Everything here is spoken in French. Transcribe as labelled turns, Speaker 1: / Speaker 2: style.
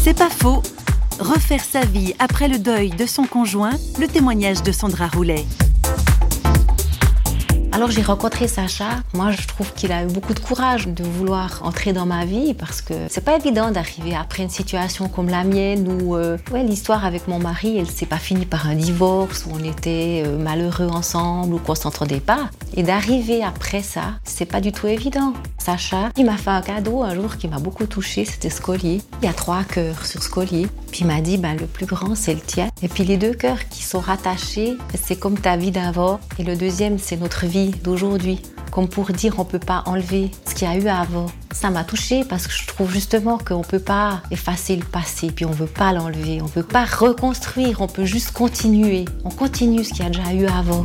Speaker 1: C'est pas faux. Refaire sa vie après le deuil de son conjoint, le témoignage de Sandra Roulet.
Speaker 2: Alors j'ai rencontré Sacha. Moi, je trouve qu'il a eu beaucoup de courage de vouloir entrer dans ma vie parce que c'est pas évident d'arriver après une situation comme la mienne où euh, ouais, l'histoire avec mon mari, elle s'est pas finie par un divorce où on était euh, malheureux ensemble ou qu'on s'entendait pas. Et d'arriver après ça, c'est pas du tout évident. Sacha, il m'a fait un cadeau un jour qui m'a beaucoup touché, c'était ce collier. Il y a trois cœurs sur ce collier. Puis il m'a dit, ben, le plus grand, c'est le tien. Et puis les deux cœurs qui sont rattachés, c'est comme ta vie d'avant. Et le deuxième, c'est notre vie d'aujourd'hui. Comme pour dire, on peut pas enlever ce qu'il y a eu avant. Ça m'a touché parce que je trouve justement qu'on peut pas effacer le passé, puis on veut pas l'enlever. On veut pas reconstruire, on peut juste continuer. On continue ce qu'il y a déjà eu avant.